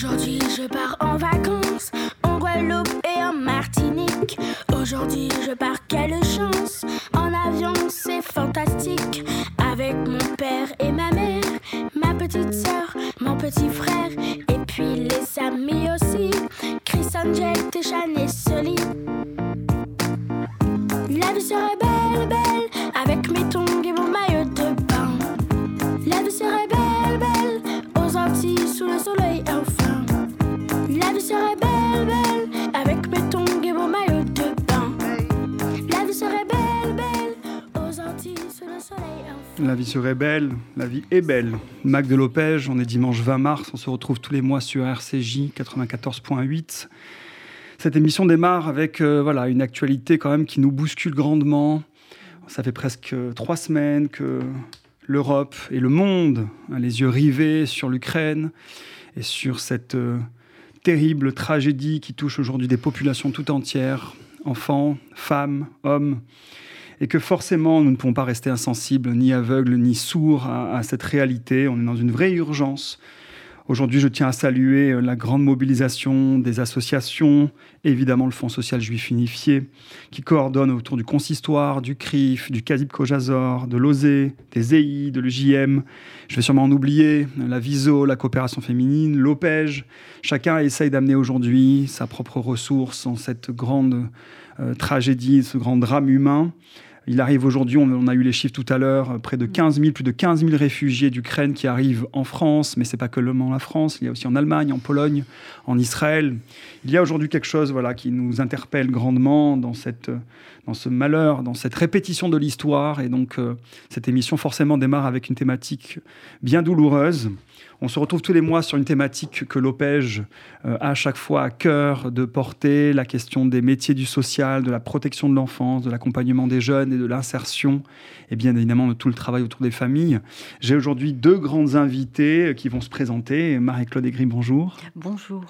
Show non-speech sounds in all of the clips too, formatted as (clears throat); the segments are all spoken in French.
Aujourd'hui, je pars en vacances en Guadeloupe et en Martinique. Aujourd'hui, je pars, quelle chance! En avion, c'est fantastique. Avec mon père et ma mère, ma petite soeur, mon petit frère, et puis les amis aussi. Chris Angel, Téchan et La vie serait belle, la vie est belle. Mac de Lopège, on est dimanche 20 mars, on se retrouve tous les mois sur RCJ 94.8. Cette émission démarre avec euh, voilà, une actualité quand même qui nous bouscule grandement. Ça fait presque euh, trois semaines que l'Europe et le monde a les yeux rivés sur l'Ukraine et sur cette euh, terrible tragédie qui touche aujourd'hui des populations tout entières, enfants, femmes, hommes, et que forcément nous ne pouvons pas rester insensibles, ni aveugles, ni sourds à, cette réalité. On est dans une vraie urgence. Aujourd'hui, je tiens à saluer euh, la grande mobilisation des associations, évidemment le Fonds social juif unifié, qui coordonne autour du consistoire, du CRIF, du Kazib Kojazor, de l'OSE, des EI, de l'EJM. Je vais sûrement en oublier, la VISO, la coopération féminine, l'OPEJ. Chacun essaye d'amener aujourd'hui sa propre ressource en cette grande euh, tragédie, ce grand drame humain. Il arrive aujourd'hui, on, a eu les chiffres tout à l'heure, euh, près de 15 000, plus de 15 000 réfugiés d'Ukraine qui arrivent en France, mais c'est pas que la France, il y a aussi en Allemagne, en Pologne, en Israël. Il y a aujourd'hui quelque chose voilà, qui nous interpelle grandement dans, cette, euh, dans ce malheur, dans cette répétition de l'histoire. Et donc, euh, cette émission forcément démarre avec une thématique bien douloureuse. On se retrouve tous les mois sur une thématique que l'OPEJ euh, a à chaque fois à cœur de porter, la question des métiers du social, de la protection de l'enfance, de l'accompagnement des jeunes et de l'insertion, et bien évidemment de tout le travail autour des familles. J'ai aujourd'hui deux grandes invitées qui vont se présenter. Marie-Claude Aigri, bonjour. Bonjour.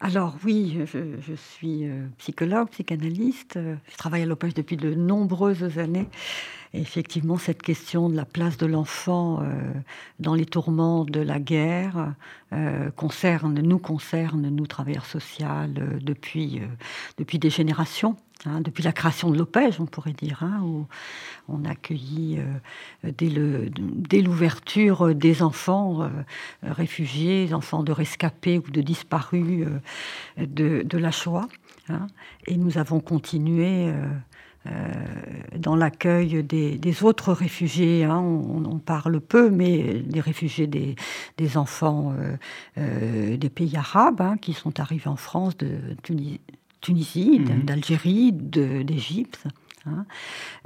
Alors oui, je, suis euh, psychologue, psychanalyste. Je travaille à l'OPEJ depuis de nombreuses années. Et effectivement, cette question de la place de l'enfant euh, dans les tourments de la guerre euh, concerne, nous concerne, nous travailleurs sociaux, depuis des générations. Hein, depuis la création de l'OPEJ, on pourrait dire, hein, où on a accueilli euh, dès l'ouverture euh, des enfants euh, réfugiés, enfants de rescapés ou de disparus de, la Shoah. hein. Et nous avons continué dans l'accueil des, autres réfugiés. On, parle peu, mais des réfugiés des, enfants des pays arabes qui sont arrivés en France, de Tuni- Tunisie, Mhm. d'Algérie, d'Égypte. hein.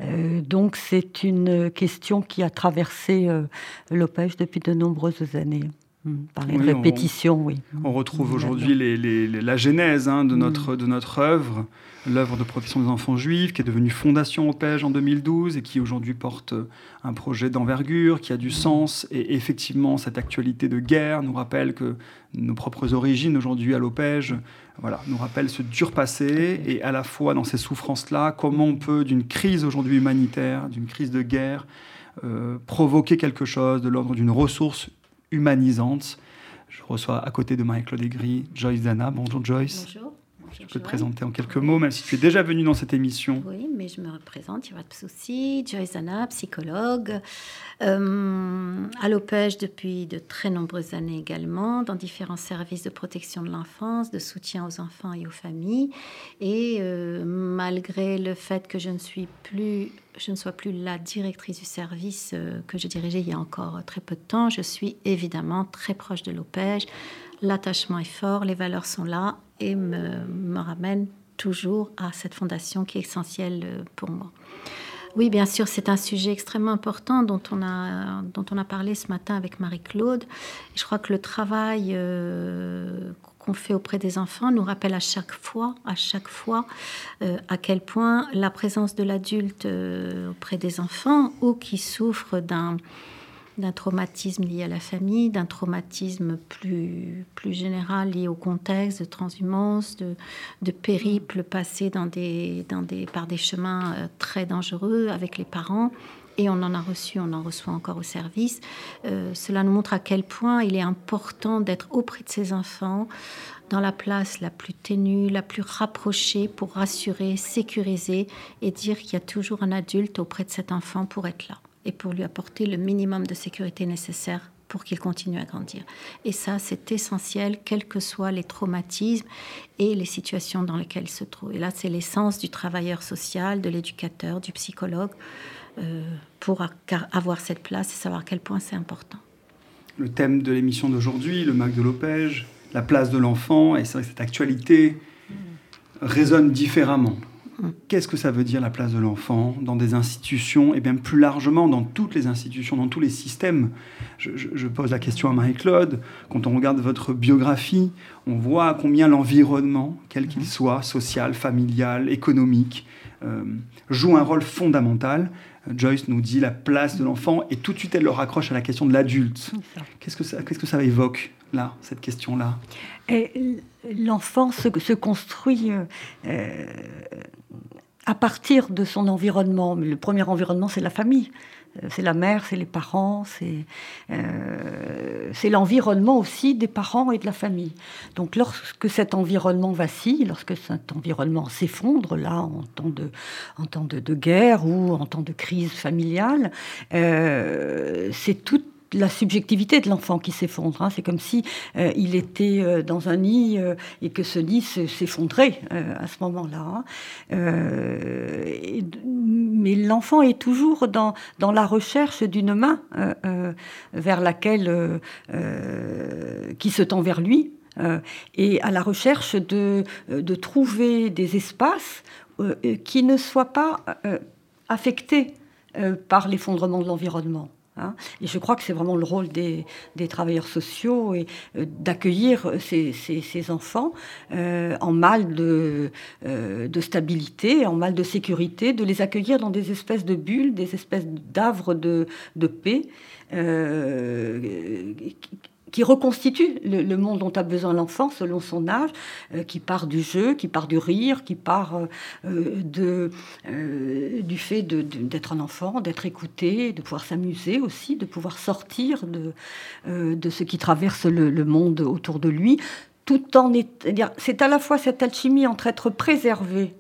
Euh, donc c'est une question qui a traversé euh, l'OPEJ depuis de nombreuses années. Hmm, Par les Oui, on- oui. On retrouve aujourd'hui les- les- les- la genèse hein, de, Mm. notre, de notre œuvre, l'œuvre de protection des enfants juifs, qui est devenue Fondation OPEJ en 2012 et qui aujourd'hui porte euh, un projet d'envergure, qui a du sens. Et effectivement, cette actualité de guerre nous rappelle que nos propres origines aujourd'hui à l'OPEJ voilà, nous rappellent ce dur passé et à la fois dans ces souffrances-là, comment on peut, d'une crise aujourd'hui humanitaire, d'une crise de guerre, euh, provoquer quelque chose de l'ordre d'une ressource humanisante. Je reçois à côté de Marie-Claude Joyce Dana. Bonjour Joyce. Bonjour. Je peux te présenter en quelques mots, même si tu es déjà venu dans cette émission. Oui, mais je me représente, il n'y a pas de souci. Joyce Anna, psychologue, euh, à l'OPEJ depuis de très nombreuses années également, dans différents services de protection de l'enfance, de soutien aux enfants et aux familles. Et euh, malgré le fait que je ne suis plus, je ne sois plus la directrice du service euh, que je dirigeais il y a encore très peu de temps, je suis évidemment très proche de l'OPEJ. L'attachement est fort, les valeurs sont là et me, ramènent toujours à cette fondation qui est essentielle euh, pour moi. Oui, bien sûr, c'est un sujet extrêmement important dont on a, dont on a parlé ce matin avec Marie-Claude. Je crois que le travail euh, qu'on fait auprès des enfants nous rappelle à chaque fois, à chaque fois, euh, à quel point la présence de l'adulte auprès des enfants ou qui souffrent d'un d'un traumatisme lié à la famille, d'un traumatisme plus, plus général lié au contexte de transhumance, de, de périples passés dans des, dans des, par des chemins euh, très dangereux avec les parents, et on en a reçu, on en reçoit encore au service. Euh, cela nous montre à quel point il est important d'être auprès de ces enfants dans la place la plus ténue, la plus rapprochée pour rassurer, sécuriser et dire qu'il y a toujours un adulte auprès de cet enfant pour être là et pour lui apporter le minimum de sécurité nécessaire pour qu'il continue à grandir. Et ça, c'est essentiel, quels que soient les traumatismes et les situations dans lesquelles il se trouve. Et là, c'est l'essence du travailleur social, de l'éducateur, du psychologue, euh, pour avoir cette place et savoir à quel point c'est important. Le thème de l'émission d'aujourd'hui, le Mac de Lopège, la place de l'enfant, et c'est vrai que cette actualité résonne différemment Qu'est-ce que ça veut dire la place de l'enfant dans des institutions et bien plus largement dans toutes les institutions, dans tous les systèmes? Je, pose la question à Marie-Claude. Quand on regarde votre biographie, on voit combien l'environnement, quel qu'il soit, social, familial, économique, euh, joue un rôle fondamental. Joyce nous dit la place de l'enfant et tout de suite elle le raccroche à la question de l'adulte. Qu'est-ce que ça, qu'est-ce que ça évoque? Là, cette question-là L'enfant se, se, construit euh, à partir de son environnement. Le premier environnement, c'est la famille. Euh, c'est la mère, c'est les parents, euh, c'est l'environnement aussi des parents et de la famille. Donc lorsque cet environnement vacille, lorsque cet environnement s'effondre, là, en temps de, en temps de, guerre ou en temps de crise familiale, euh, c'est tout la subjectivité de l'enfant qui s'effondre. Hein. C'est comme si euh, il était euh, dans un nid euh, et que ce nid s'effondrait à ce moment-là. Hein. mais l'enfant est toujours dans, dans la recherche d'une main vers laquelle qui se tend vers lui et à la recherche de, de trouver des espaces qui ne soient pas affectés par l'effondrement de l'environnement. Hein. et je crois que c'est vraiment le rôle des, travailleurs sociaux et euh, d'accueillir ces, enfants euh, en mal de, euh, stabilité, en mal de sécurité, de les accueillir dans des espèces de bulles, des espèces d'avres de, paix qui reconstitue le, monde dont a besoin l'enfant selon son âge, euh, qui part du jeu, qui part du rire, qui part euh, euh, de, du fait d'être un enfant, d'être écouté, de pouvoir s'amuser aussi, de pouvoir sortir de, ce qui traverse le, monde autour de lui, tout en... C'est à la fois cette alchimie entre être préservé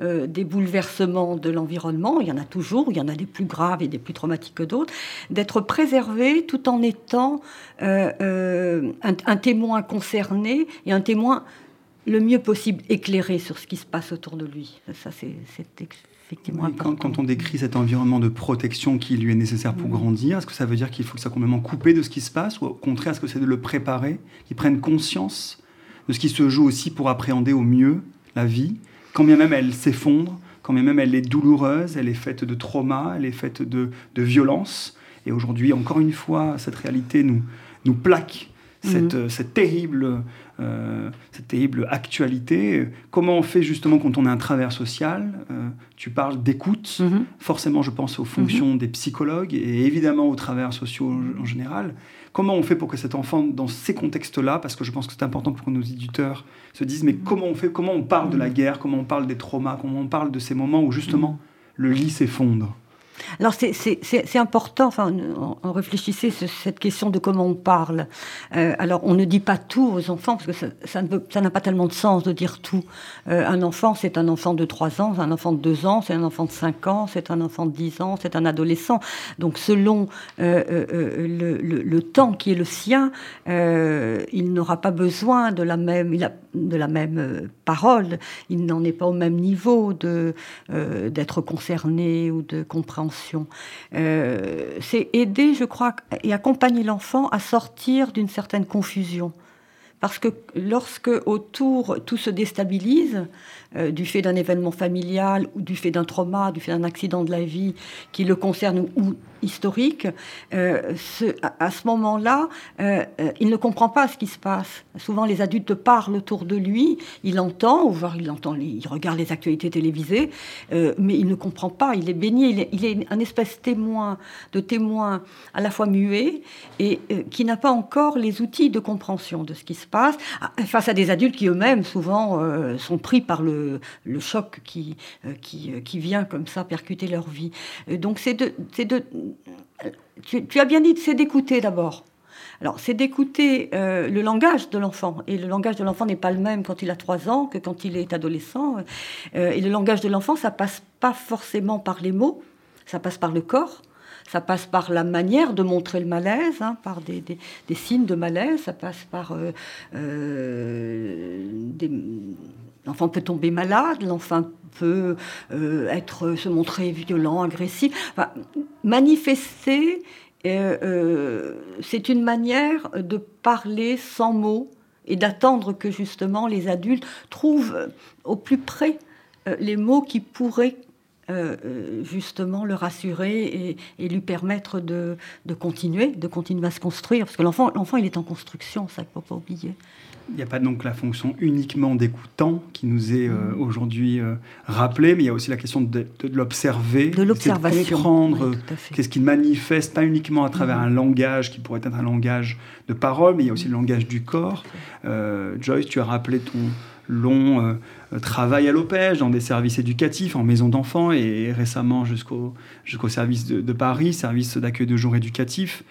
euh, des bouleversements de l'environnement, il y en a toujours, il y en a des plus graves et des plus traumatiques que d'autres, d'être préservé tout en étant euh, euh, un, témoin concerné et un témoin le mieux possible éclairé sur ce qui se passe autour de lui. Ça, c'est effectivement quand, quand, on décrit cet environnement de protection qui lui est nécessaire pour grandir, est-ce que ça veut dire qu'il faut que ça complètement coupé de ce qui se passe ou au contraire, est-ce que c'est de le préparer, qu'il prenne conscience de ce qui se joue aussi pour appréhender au mieux la vie quand bien même elle s'effondre, quand bien même elle est douloureuse, elle est faite de trauma, elle est faite de, de violence. Et aujourd'hui, encore une fois, cette réalité nous, nous plaque cette, mhm. cette, terrible, euh, cette terrible actualité. Comment on fait justement quand on est un travers social euh, Tu parles d'écoute. Mhm. Forcément, je pense aux fonctions mhm. des psychologues et évidemment aux travers sociaux en général. Comment on fait pour que cet enfant, dans ces contextes-là, parce que je pense que c'est important pour que nos éditeurs se disent, mais comment on fait, comment on parle de la guerre, comment on parle des traumas, comment on parle de ces moments où justement le lit s'effondre? Alors c'est important, enfin, on, réfléchissait sur cette question de comment on parle. Euh, alors on ne dit pas tout aux enfants, parce que ça, n'a pas tellement de sens de dire tout. Euh, un enfant, c'est un enfant de 3 ans, un enfant de 2 ans, c'est un enfant de 5 ans, c'est un enfant de 10 ans, c'est un adolescent. Donc selon euh, le, temps qui est le sien, il n'aura pas besoin de la même, de la même parole, il n'en est pas au même niveau d'être concerné ou de euh, c'est aider, je crois, et accompagner l'enfant à sortir d'une certaine confusion. Parce que lorsque autour tout se déstabilise, euh, du fait d'un événement familial ou du fait d'un trauma, du fait d'un accident de la vie qui le concerne ou, historique, euh, à, ce moment-là, euh, il ne comprend pas ce qui se passe. Souvent, les adultes parlent autour de lui, il entend, ou voire il entend, il regarde les actualités télévisées, mais il ne comprend pas, il est baigné, il est, il est un espèce témoin, de témoin à la fois muet et qui n'a pas encore les outils de compréhension de ce qui se passe. face à des adultes qui eux-mêmes souvent sont pris par le, choc qui, euh, qui, qui, vient comme ça percuter leur vie. donc c'est de, de tu, as bien dit, c'est d'écouter d'abord. Alors, c'est d'écouter le langage de l'enfant. Et le langage de l'enfant n'est pas le même quand il a 3 ans que quand il est adolescent. et le langage de l'enfant, ça passe pas forcément par les mots, ça passe par le corps. Ça passe par la manière de montrer le malaise, hein, par des, signes de malaise. Ça passe par euh, euh, L'enfant peut tomber malade, l'enfant peut euh, être, se montrer violent, agressif. manifester, c'est une manière de parler sans mots et d'attendre que justement les adultes trouvent au plus près les mots qui pourraient euh, euh, justement le rassurer et, lui permettre de, continuer, de continuer à se construire. Parce que l'enfant, l'enfant il est en construction, ça, il ne faut pas oublier. Il n'y a pas donc la fonction uniquement d'écoutant qui nous est euh, aujourd'hui rappelée, mais il y a aussi la question de, l'observer, de l'observation, de comprendre qu'est-ce qu'il manifeste, pas uniquement à travers mm. un langage qui pourrait être un langage de parole, mais il y a aussi le langage du corps. Joyce, tu as rappelé ton long euh, travail à l'OPEJ, dans des services éducatifs, en maison d'enfants et récemment jusqu'au jusqu'au service de, Paris, service d'accueil de jour éducatif.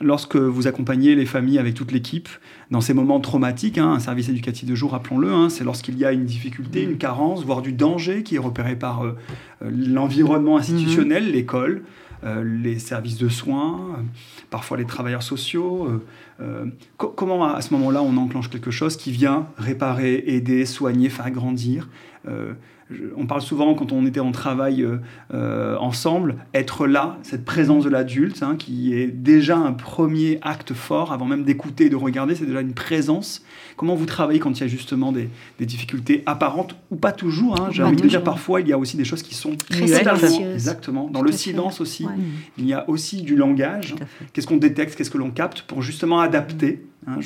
Lorsque vous accompagnez les familles avec toute l'équipe dans ces moments traumatiques, hein, un service éducatif de jour, rappelons-le, hein, c'est lorsqu'il y a une difficulté, une carence, voire du danger qui est repéré par euh, euh, l'environnement institutionnel, mmh. l'école, les services de soins, parfois les travailleurs sociaux. comment à ce moment-là on enclenche quelque chose qui vient réparer, aider, soigner, faire grandir euh, on parle souvent quand on était en travail euh, euh, ensemble, être là, cette présence de l'adulte, hein, qui est déjà un premier acte fort, avant même d'écouter et de regarder, c'est déjà une présence. Comment vous travaillez quand il y a justement des, difficultés apparentes ou pas toujours hein, J'ai envie de dire parfois, il y a aussi des choses qui sont très. Exactement. Dans le silence aussi, il y a aussi du langage. Qu'est-ce qu'on détecte, qu'est-ce que l'on capte pour justement adapter Hein,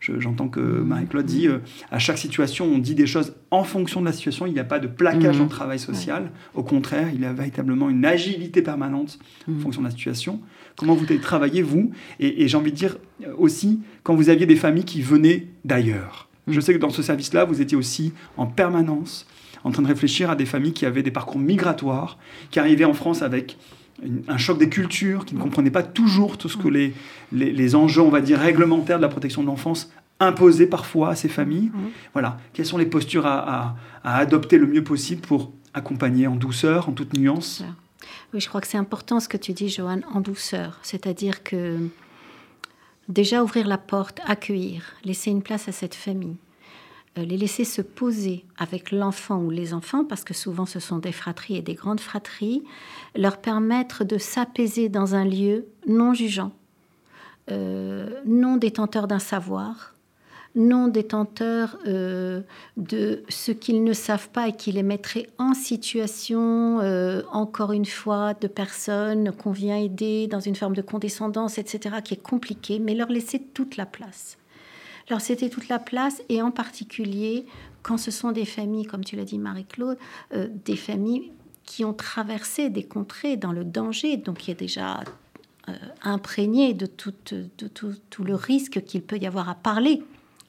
j'entends que Marie-Claude dit euh, à chaque situation, on dit des choses en fonction de la situation. Il n'y a pas de plaquage mmh. en travail social. Au contraire, il y a véritablement une agilité permanente en mmh. fonction de la situation. Comment vous avez travaillé, vous? Et, j'ai envie de dire euh, aussi, quand vous aviez des familles qui venaient d'ailleurs. Mmh. Je sais que dans ce service-là, vous étiez aussi en permanence en train de réfléchir à des familles qui avaient des parcours migratoires, qui arrivaient en France avec un choc des cultures, qui ne comprenaient pas toujours tout ce que les, les, enjeux, on va dire, réglementaires de la protection de l'enfance imposaient parfois à ces familles. Mmh. Voilà, quelles sont les postures à, adopter le mieux possible pour accompagner en douceur, en toute nuance? Oui, je crois que c'est important ce que tu dis, Joanne, en douceur. C'est-à-dire que déjà ouvrir la porte, accueillir, laisser une place à cette famille. Euh, les laisser se poser avec l'enfant ou les enfants, parce que souvent ce sont des fratries et des grandes fratries, leur permettre de s'apaiser dans un lieu non jugeant, euh, non détenteur d'un savoir, non détenteur euh, de ce qu'ils ne savent pas et qui les mettrait en situation, encore une fois, de personnes qu'on vient aider dans une forme de condescendance, etc., qui est compliquée, mais leur laisser toute la place. Alors c'était toute la place et en particulier quand ce sont des familles, comme tu l'as dit Marie-Claude, euh, des familles qui ont traversé des contrées dans le danger, donc qui est déjà euh, imprégné de, tout, de tout, le risque qu'il peut y avoir à parler,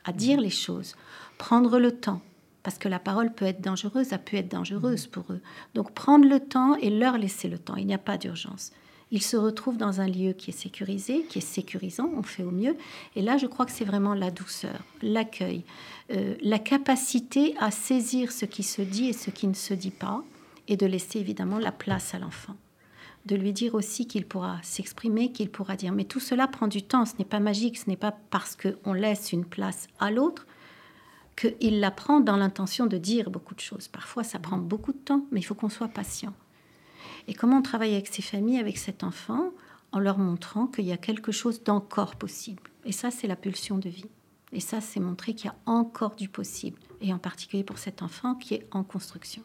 à dire les choses, prendre le temps. Parce que la parole peut être dangereuse, ça peut être dangereuse pour eux. Donc prendre le temps et leur laisser le temps. Il n'y a pas d'urgence. Ils se retrouvent dans un lieu qui est sécurisé, qui est sécurisant, on fait au mieux. Et là, je crois que c'est vraiment la douceur, l'accueil, euh, la capacité à saisir ce qui se dit et ce qui ne se dit pas, et de laisser évidemment la place à l'enfant. De lui dire aussi qu'il pourra s'exprimer, qu'il pourra dire. Mais tout cela prend du temps, ce n'est pas magique, ce n'est pas parce qu'on laisse une place à l'autre qu'il la prend dans l'intention de dire beaucoup de choses. Parfois, ça prend beaucoup de temps, mais il faut qu'on soit patient. Et comment on travaille avec ces familles, avec cet enfant, en leur montrant qu'il y a quelque chose d'encore possible? Et ça, c'est la pulsion de vie. Et ça, c'est montrer qu'il y a encore du possible. Et en particulier pour cet enfant qui est en construction,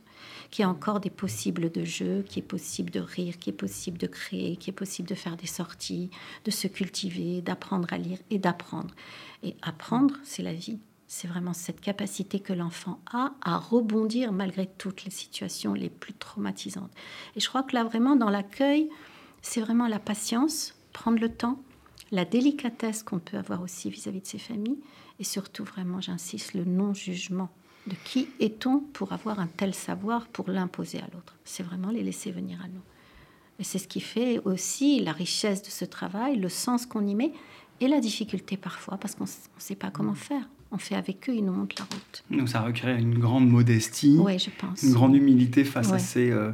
qui a encore des possibles de jeu, qui est possible de rire, qui est possible de créer, qui est possible de faire des sorties, de se cultiver, d'apprendre à lire et d'apprendre. Et apprendre, c'est la vie. C'est vraiment cette capacité que l'enfant a à rebondir malgré toutes les situations les plus traumatisantes. Et je crois que là, vraiment, dans l'accueil, c'est vraiment la patience, prendre le temps, la délicatesse qu'on peut avoir aussi vis-à-vis de ses familles, Et surtout, vraiment, j'insiste, le non-jugement. De qui est-on pour avoir un tel savoir, pour l'imposer à l'autre C'est vraiment les laisser venir à nous. Et c'est ce qui fait aussi la richesse de ce travail, le sens qu'on y met et la difficulté parfois, parce qu'on ne sait pas comment faire. On fait avec eux, ils nous montrent la route. Donc ça requiert une grande modestie, oui, je pense. une grande humilité face à ces euh,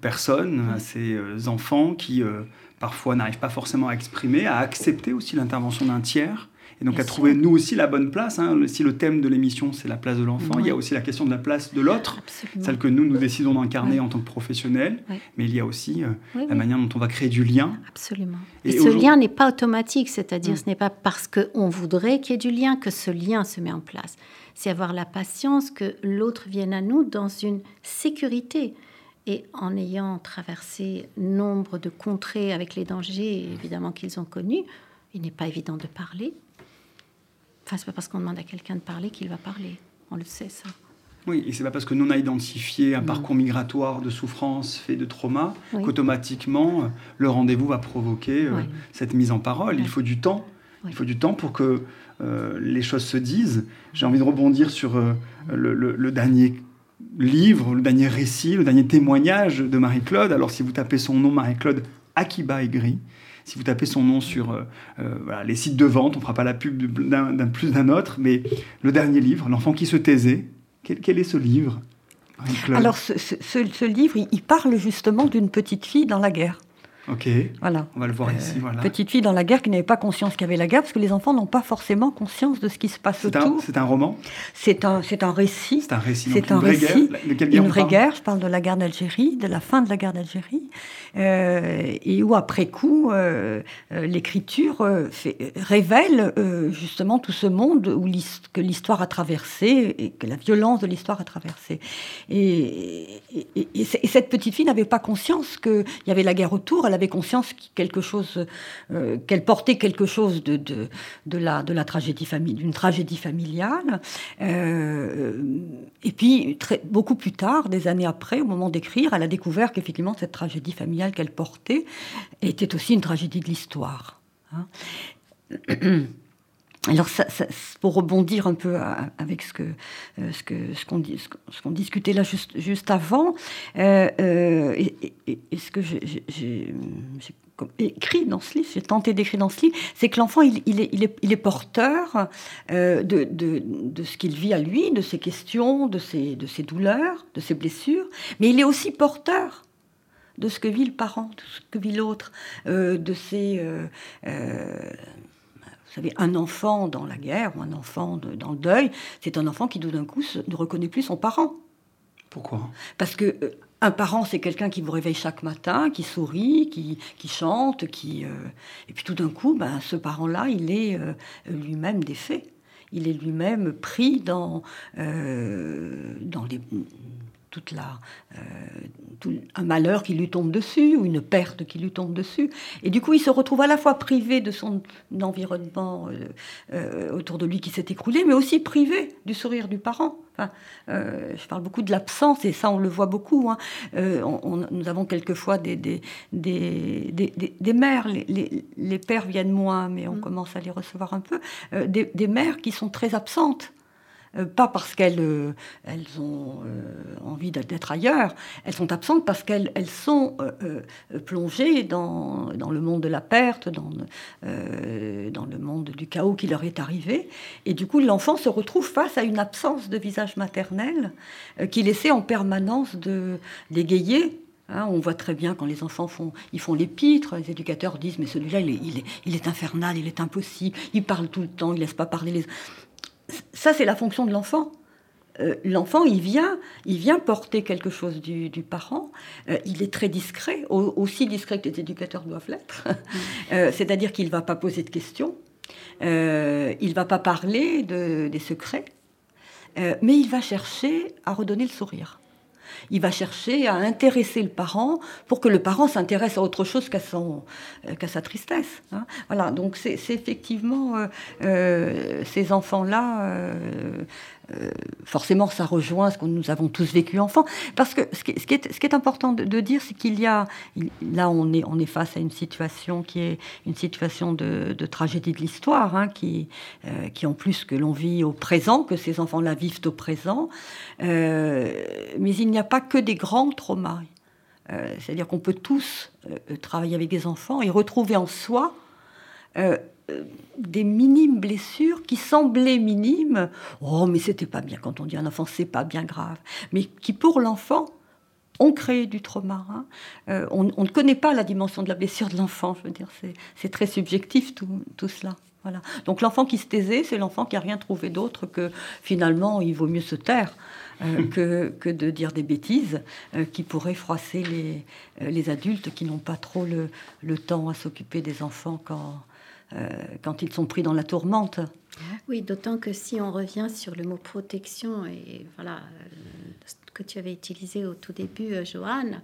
personnes, à ces euh, enfants qui euh, parfois n'arrivent pas forcément à exprimer, à accepter aussi l'intervention d'un tiers et donc à trouver nous aussi la bonne place. Hein. Si le thème de l'émission c'est la place de l'enfant, il y a aussi la question de la place de l'autre, celle que nous nous décidons d'incarner en tant que professionnels. Mais il y a aussi euh, la manière dont on va créer du lien. Absolument. Et, ce lien n'est pas automatique, c'est-à-dire mm. ce n'est pas parce qu'on voudrait qu'il y ait du lien que ce lien se met en place. C'est avoir la patience que l'autre vienne à nous dans une sécurité. Et en ayant traversé nombre de contrées avec les dangers, évidemment, qu'ils ont connus, il n'est pas évident de parler. Enfin, c'est pas parce qu'on demande à quelqu'un de parler qu'il va parler. On le sait, ça. Oui, et c'est pas parce que nous on a identifié un parcours migratoire de souffrance fait de trauma qu'automatiquement euh, le rendez-vous va provoquer euh, cette mise en parole. Il faut du temps. Il faut du temps pour que euh, les choses se disent. J'ai envie de rebondir sur le, dernier livre, le dernier récit, le dernier témoignage de Marie-Claude. Alors si vous tapez son nom, Marie-Claude Akiba Aigri, si vous tapez son nom sur euh, euh, les sites de vente, on ne fera pas la pub d'un plus d'un autre, mais le dernier livre, L'enfant qui se taisait, quel, est ce livre? Alors ce, livre, il parle justement d'une petite fille dans la guerre. Ok. Voilà. On va le voir ici. Euh, voilà. Petite fille dans la guerre qui n'avait pas conscience qu'il y avait la guerre, parce que les enfants n'ont pas forcément conscience de ce qui se passe autour. C'est un roman? C'est un, c'est un récit. C'est un récit. C'est un récit. Guerre, une vraie guerre. Je parle de la guerre d'Algérie, de la fin de la guerre d'Algérie, euh, et où après coup, euh, l'écriture révèle justement tout ce monde où que l'histoire a traversé et que la violence de l'histoire a traversé. Et, et, cette petite fille n'avait pas conscience qu'il y avait la guerre autour. Elle avait conscience euh, qu'elle portait quelque chose de, de, la, de la tragédie d'une tragédie familiale. Euh, et puis, très, beaucoup plus tard, des années après, au moment d'écrire, elle a découvert qu'effectivement, cette tragédie familiale qu'elle portait était aussi une tragédie de l'histoire. Hein. (clears throat) Alors, ça, pour rebondir un peu avec ce que euh, ce qu'on discutait là juste juste avant, euh, euh, et, ce que j'ai écrit dans ce livre, j'ai tenté d'écrire dans ce livre, c'est que l'enfant, il, est, il, est, il, est, porteur de, de, de, ce qu'il vit à lui, de ses questions, de ses, de ses douleurs, de ses blessures, mais il est aussi porteur de ce que vit le parent, de ce que vit l'autre, de ses savez, un enfant dans la guerre ou un enfant dans le deuil, c'est un enfant qui tout d'un coup ne reconnaît plus son parent. Pourquoi? Parce que euh, un parent, c'est quelqu'un qui vous réveille chaque matin, qui sourit, qui, chante, qui euh, et puis tout d'un coup, ben, ce parent-là, il est euh, lui-même défait. Il est lui-même pris dans, dans les toute la, euh, un malheur qui lui tombe dessus ou une perte qui lui tombe dessus. Et du coup, il se retrouve à la fois privé de son environnement euh, euh, autour de lui qui s'est écroulé, mais aussi privé du sourire du parent. Enfin, je parle beaucoup de l'absence, et ça, on le voit beaucoup. Hein. nous avons quelquefois des, des, des, des, mères, les, les, pères viennent moins, mais on mm. commence à les recevoir un peu, des, mères qui sont très absentes pas parce qu'elles euh, elles ont euh, envie d'être ailleurs, elles sont absentes parce qu'elles elles sont plongées dans, dans, le monde de la perte, dans, dans le monde du chaos qui leur est arrivé. Et du coup, l'enfant se retrouve face à une absence de visage maternel qu'il essaie en permanence de d'égayer Hein, on voit très bien quand les enfants font, ils font les pitres, les éducateurs disent mais celui-là il est, il, est, infernal, il est impossible, il parle tout le temps, il laisse pas parler les ça, c'est la fonction de l'enfant. Euh, l'enfant, il vient, il vient porter quelque chose du, parent. Euh, il est très discret, aussi discret que les éducateurs doivent l'être. (laughs) Euh, c'est-à-dire qu'il ne va pas poser de questions, il ne va pas parler des secrets, mais il va chercher à redonner le sourire il va chercher à intéresser le parent pour que le parent s'intéresse à autre chose qu'à euh, qu'à sa tristesse. Hein. Voilà, donc c'est effectivement euh, euh, ces enfants-là euh, forcément, ça rejoint ce que nous avons tous vécu enfant. Parce que ce qui, est, important de, dire, c'est qu'il y a. Là, on est, face à une situation qui est une situation de, tragédie de l'histoire, hein, qui, euh, en plus, que l'on vit au présent, que ces enfants-là vivent au présent. Euh, mais il n'y a pas que des grands traumas. C'est-à-dire qu'on peut tous travailler avec des enfants et retrouver en soi des minimes blessures qui semblaient minimes. Oh, mais c'était pas bien quand on dit un enfant, c'est pas bien grave. Mais qui pour l'enfant ont créé du trauma. Hein. Euh, on, ne connaît pas la dimension de la blessure de l'enfant. Je veux dire, c'est très subjectif tout, tout cela. Voilà. Donc l'enfant qui se taisait, c'est l'enfant qui a rien trouvé d'autre que finalement il vaut mieux se taire euh, (laughs) que, que, de dire des bêtises euh, qui pourraient froisser les, les adultes qui n'ont pas trop le, le temps à s'occuper des enfants quand, euh, quand ils sont pris dans la tourmente. Oui, d'autant que si on revient sur le mot protection, et voilà, ce euh, que tu avais utilisé au tout début, euh, Joanne,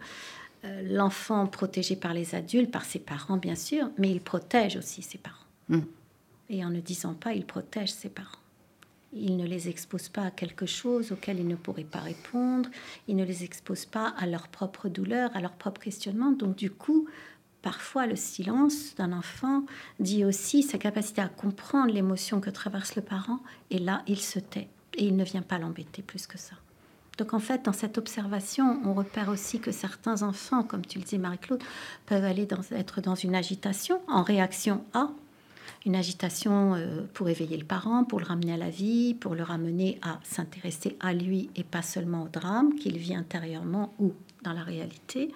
l'enfant protégé par les adultes, par ses parents bien sûr, mais il protège aussi ses parents. Mm. Et en ne disant pas, il protège ses parents. Il ne les expose pas à quelque chose auquel ils ne pourraient pas répondre. Il ne les expose pas à leur propre douleur, à leur propre questionnement. Donc du coup, Parfois, le silence d'un enfant dit aussi sa capacité à comprendre l'émotion que traverse le parent, et là, il se tait, et il ne vient pas l'embêter plus que ça. Donc en fait, dans cette observation, on repère aussi que certains enfants, comme tu le dis Marie-Claude, peuvent aller être dans une agitation en réaction à une agitation euh, pour éveiller le parent, pour le ramener à la vie, pour le ramener à s'intéresser à lui et pas seulement au drame qu'il vit intérieurement ou dans la réalité.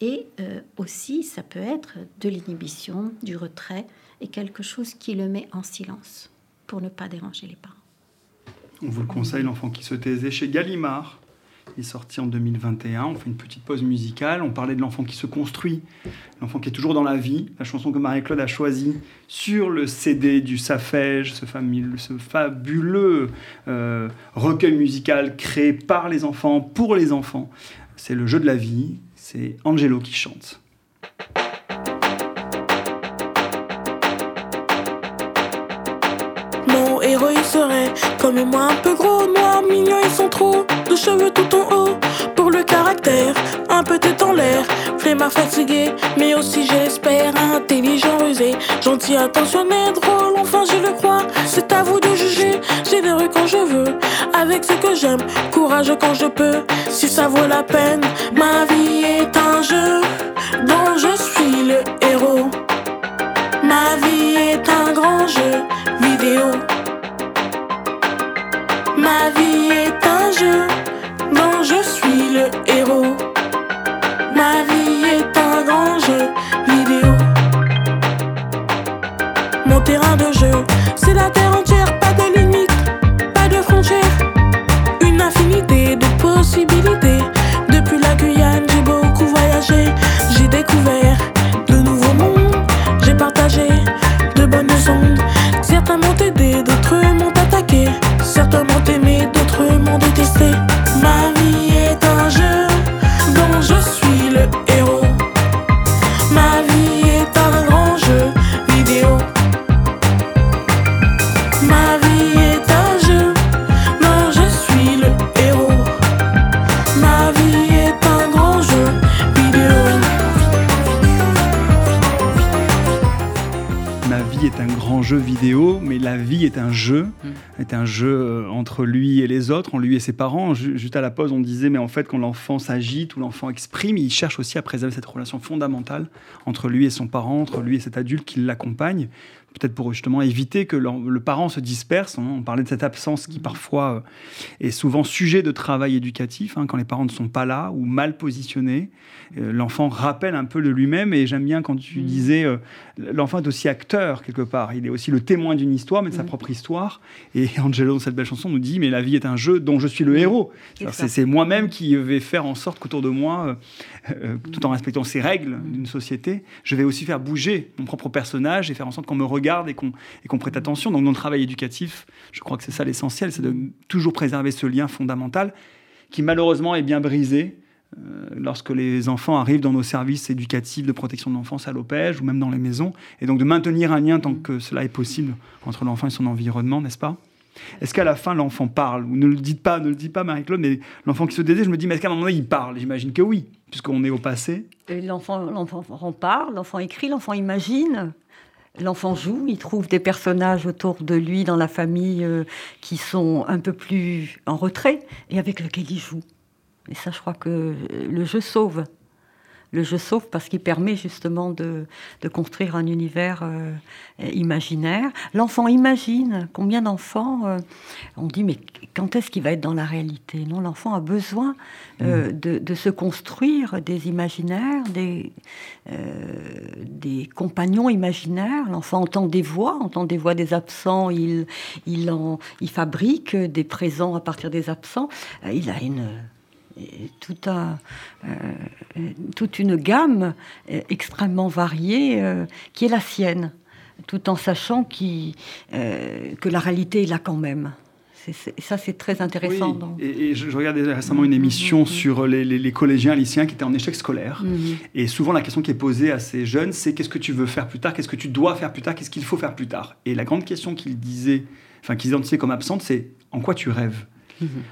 Et euh, aussi, ça peut être de l'inhibition, du retrait et quelque chose qui le met en silence pour ne pas déranger les parents. On vous le conseille, l'enfant qui se taisait chez Gallimard. Il est sorti en 2021. On fait une petite pause musicale. On parlait de l'enfant qui se construit, l'enfant qui est toujours dans la vie. La chanson que Marie-Claude a choisie sur le CD du Safège, ce, fabuleux euh, recueil musical créé par les enfants, pour les enfants. C'est le jeu de la vie. C'est Angelo qui chante. Mon héros il serait comme moi un peu gros, noir, mignon, ils sont trop de cheveux tout en haut. Pour le caractère, un peu tête en l'air, flemmard fatigué, mais aussi j'espère intelligent, rusé, gentil, attentionné, drôle, enfin je le crois. C'est à vous quand je veux, avec ce que j'aime, courageux quand je peux, si ça vaut la peine. Ma vie est un jeu dont je suis le héros. Ma vie est un grand jeu vidéo. Ma vie est un jeu dont je suis le héros. Ma vie est un grand jeu vidéo. Mon terrain de jeu, c'est la terre certains m'ont aimé, d'autres m'ont détesté. Ma vie est un jeu dont je suis le héros. Ma vie est un grand jeu vidéo. Ma vie est un jeu dont je suis le héros. Ma vie est un grand jeu vidéo. Ma vie est un grand jeu vidéo, mais la vie est un jeu. Est un jeu euh, entre lui et les autres, en lui et ses parents. Juste à la pause, on disait, mais en fait, quand l'enfant s'agite ou l'enfant exprime, il cherche aussi à préserver cette relation fondamentale entre lui et son parent, entre lui et cet adulte qui l'accompagne, peut-être pour justement éviter que le, parent se disperse. On parlait de cette absence qui parfois euh, est souvent sujet de travail éducatif, hein, quand les parents ne sont pas là ou mal positionnés. Euh, l'enfant rappelle un peu de lui-même et j'aime bien quand tu mm. disais, euh, l'enfant est aussi acteur quelque part. Il est aussi le témoin d'une histoire, mais de sa mm. propre histoire. Et (laughs) Angelo, dans cette belle chanson, nous dit, mais la vie est un jeu dont je suis le héros. C'est moi-même qui vais faire en sorte qu'autour de moi, tout en respectant ces règles d'une société, je vais aussi faire bouger mon propre personnage et faire en sorte qu'on me regarde et qu'on prête attention. Donc, dans le travail éducatif, je crois que c'est ça l'essentiel, c'est de toujours préserver ce lien fondamental qui, malheureusement, est bien brisé euh, lorsque les enfants arrivent dans nos services éducatifs de protection de l'enfance à l'OPEJ ou même dans les maisons. Et donc, de maintenir un lien tant que cela est possible entre l'enfant et son environnement, n'est-ce pas? Est-ce qu'à la fin, l'enfant parle? Ne le dites pas, ne le dites pas, Marie-Claude, mais l'enfant qui se désire, je me dis, mais est-ce qu'à un moment donné, il parle? J'imagine que oui, puisqu'on est au passé. L'enfant, l'enfant parle, l'enfant écrit, l'enfant imagine. L'enfant joue, il trouve des personnages autour de lui dans la famille euh, qui sont un peu plus en retrait et avec lesquels il joue. Et ça, je crois que le jeu sauve le jeu sauve parce qu'il permet justement de, construire un univers euh, imaginaire. L'enfant imagine. Combien d'enfants euh, On dit mais quand est-ce qu'il va être dans la réalité? Non, l'enfant a besoin euh, mm. de, se construire des imaginaires, des, des compagnons imaginaires. L'enfant entend des voix, entend des voix des absents. Il, il, en, il fabrique des présents à partir des absents. il a une tout un, euh, toute une gamme euh, extrêmement variée euh, qui est la sienne, tout en sachant qui, que la réalité est là quand même. Ça, c'est très intéressant. Et, je, regardais récemment une émission mm-hmm. sur les, les, collégiens, lycéens qui étaient en échec scolaire. Mm-hmm. Et souvent, la question qui est posée à ces jeunes, c'est qu'est-ce que tu veux faire plus tard Qu'est-ce que tu dois faire plus tard Qu'est-ce qu'il faut faire plus tard? Et la grande question qu'ils disaient, enfin qu'ils identifiaient comme absente, c'est en quoi tu rêves?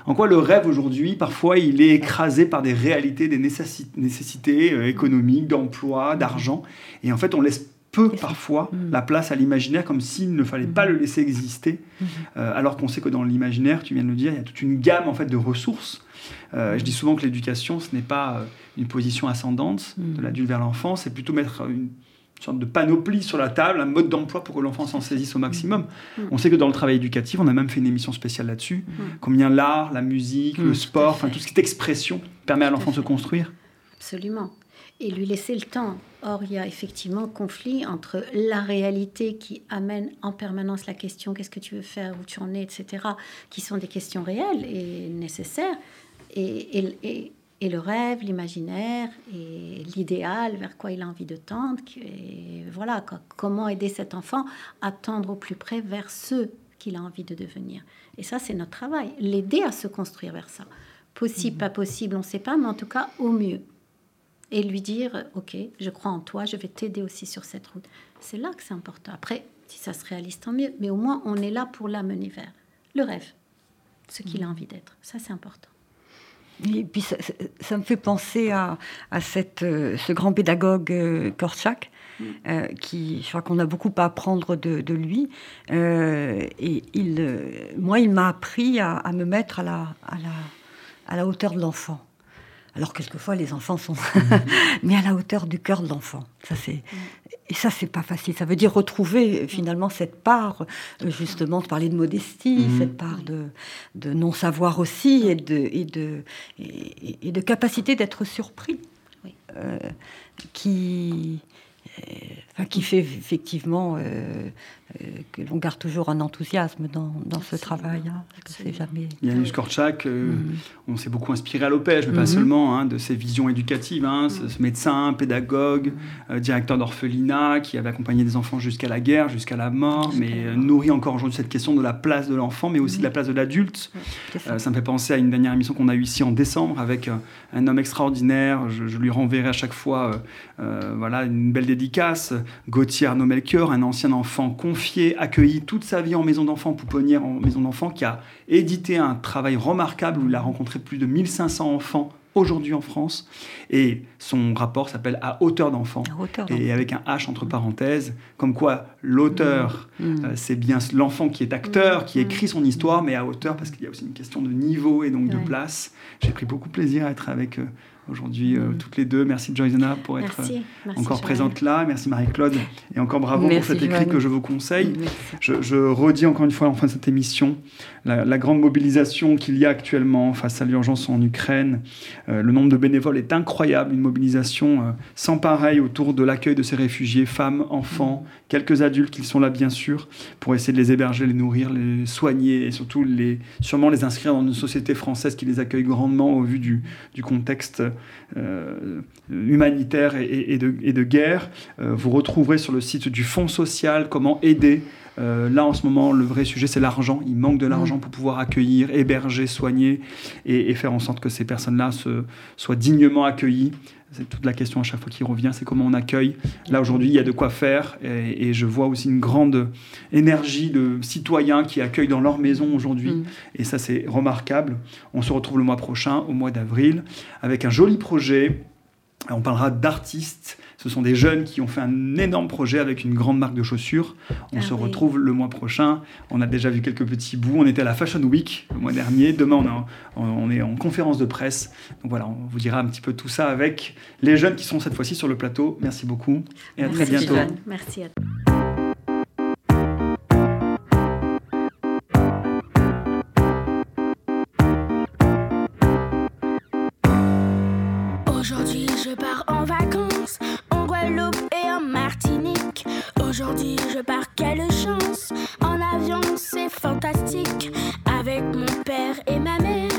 En quoi le rêve aujourd'hui, parfois, il est écrasé par des réalités, des nécessités euh, économiques, d'emploi, d'argent. Et en fait, on laisse peu parfois mm. la place à l'imaginaire comme s'il ne fallait pas mm. le laisser exister, mm. euh, alors qu'on sait que dans l'imaginaire, tu viens de le dire, il y a toute une gamme en fait de ressources. Euh, je dis souvent que l'éducation, ce n'est pas une position ascendante de l'adulte vers l'enfant, c'est plutôt mettre une sorte de panoplie sur la table, un mode d'emploi pour que l'enfant s'en saisisse au maximum. Mm. On sait que dans le travail éducatif, on a même fait une émission spéciale là-dessus, mm. combien l'art, la musique, le mm. sport, enfin tout ce qui est expression permet à l'enfant de se construire. Absolument. Et lui laisser le temps. Or, il y a effectivement conflit entre la réalité qui amène en permanence la question qu'est-ce que tu veux faire, où tu en es, etc., qui sont des questions réelles et nécessaires, et, et et le rêve, l'imaginaire et l'idéal vers quoi il a envie de tendre. Et voilà, comment aider cet enfant à tendre au plus près vers ce qu'il a envie de devenir. Et ça, c'est notre travail, l'aider à se construire vers ça. Possible, pas possible, on ne sait pas, mais en tout cas au mieux. Et lui dire, ok, je crois en toi, je vais t'aider aussi sur cette route. C'est là que c'est important. Après, si ça se réalise, tant mieux. Mais au moins, on est là pour l'amener vers le rêve, ce qu'il a envie d'être. Ça, c'est important. Et puis ça, me fait penser à, cette, euh, ce grand pédagogue euh, Korczak, mm. euh, qui, je crois qu'on a beaucoup à apprendre de, lui. et il, moi, il m'a appris à, me mettre à la, à la, à la hauteur de l'enfant. Alors quelquefois les enfants sont, (laughs) mais à la hauteur du cœur de l'enfant. Ça c'est, et ça c'est pas facile. Ça veut dire retrouver finalement cette part, justement, de parler de modestie, mhm. cette part de, de non savoir aussi et de et de et, de capacité d'être surpris, euh, qui euh, qui fait effectivement euh, euh, que l'on garde toujours un enthousiasme dans, ce travail. Hein, jamais... Yannis Korczak, euh, mhm. on s'est beaucoup inspiré à l'OPEJ, mais pas mhm. seulement, hein, de ses visions éducatives. Hein, ce, médecin, pédagogue, mhm. euh, directeur d'orphelinat, qui avait accompagné des enfants jusqu'à la guerre, jusqu'à la mort, mais nourrit encore aujourd'hui cette question de la place de l'enfant, mais aussi de la place de l'adulte. ça me fait penser à une dernière émission qu'on a eue ici en décembre avec un homme extraordinaire. Je, lui renverrai à chaque fois voilà, une belle dédicace. Gauthier Arnaud Melchior, un ancien enfant accueilli toute sa vie en maison d'enfants, pouponnière en maison d'enfants, qui a édité un travail remarquable où il a rencontré plus de 1500 enfants aujourd'hui en France. Et son rapport s'appelle À hauteur d'enfant. Et avec un H entre parenthèses, comme quoi l'auteur, mmh. Mmh. Euh, c'est bien l'enfant qui est acteur, qui mmh. écrit son histoire, mais à hauteur, parce qu'il y a aussi une question de niveau et donc de place. J'ai pris beaucoup de plaisir à être avec eux aujourd'hui euh, mm. toutes les deux. Merci Joyzena pour être euh, encore présente là. Merci Marie-Claude. Et encore bravo pour cet écrit que je vous conseille. Je, redis encore une fois en fin de cette émission la, grande mobilisation qu'il y a actuellement face à l'urgence en Ukraine. Euh, le nombre de bénévoles est incroyable. Une mobilisation sans pareil autour de l'accueil de ces réfugiés, femmes, enfants, quelques adultes qui sont là bien sûr, pour essayer de les héberger, les nourrir, les soigner et surtout les, sûrement les inscrire dans une société française qui les accueille grandement au vu du, du contexte humanitaire et, de, guerre. Euh, vous retrouverez sur le site du Fonds social comment aider. Euh, là, en ce moment, le vrai sujet, c'est l'argent. Il manque de l'argent pour pouvoir accueillir, héberger, soigner et, faire en sorte que ces personnes-là soient dignement accueillies C'est toute la question à chaque fois qui revient, c'est comment on accueille. Là aujourd'hui, il y a de quoi faire et, je vois aussi une grande énergie de citoyens qui accueillent dans leur maison aujourd'hui mm. et ça c'est remarquable. On se retrouve le mois prochain, au mois d'avril, avec un joli projet. On parlera d'artistes ce sont des jeunes qui ont fait un énorme projet avec une grande marque de chaussures. On ah se retrouve le mois prochain. On a déjà vu quelques petits bouts. On était à la Fashion Week le mois dernier. Demain, on, est en conférence de presse. Donc voilà, on vous dira un petit peu tout ça avec les jeunes qui sont cette fois-ci sur le plateau. Merci beaucoup et à très bientôt. Merci à Aujourd'hui, je pars en vacances. Je pars, quelle chance! En avion, c'est fantastique. Avec mon père et ma mère,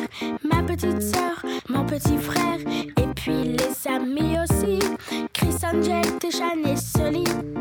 ma petite soeur, mon petit frère, et puis les amis aussi. Chris Angel, Téchan et Solide.